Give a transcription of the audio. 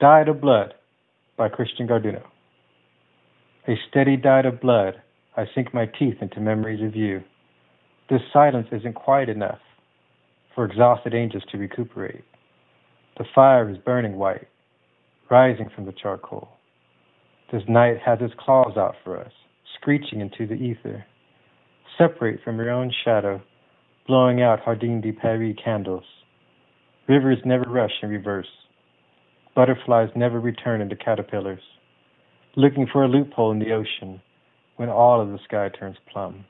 Diet of Blood by Christian Garduno. A steady diet of blood, I sink my teeth into memories of you. This silence isn't quiet enough for exhausted angels to recuperate. The fire is burning white, rising from the charcoal. This night has its claws out for us, screeching into the ether. Separate from your own shadow, blowing out Jardin de Paris candles. Rivers never rush in reverse. Butterflies never return into caterpillars, looking for a loophole in the ocean when all of the sky turns plum.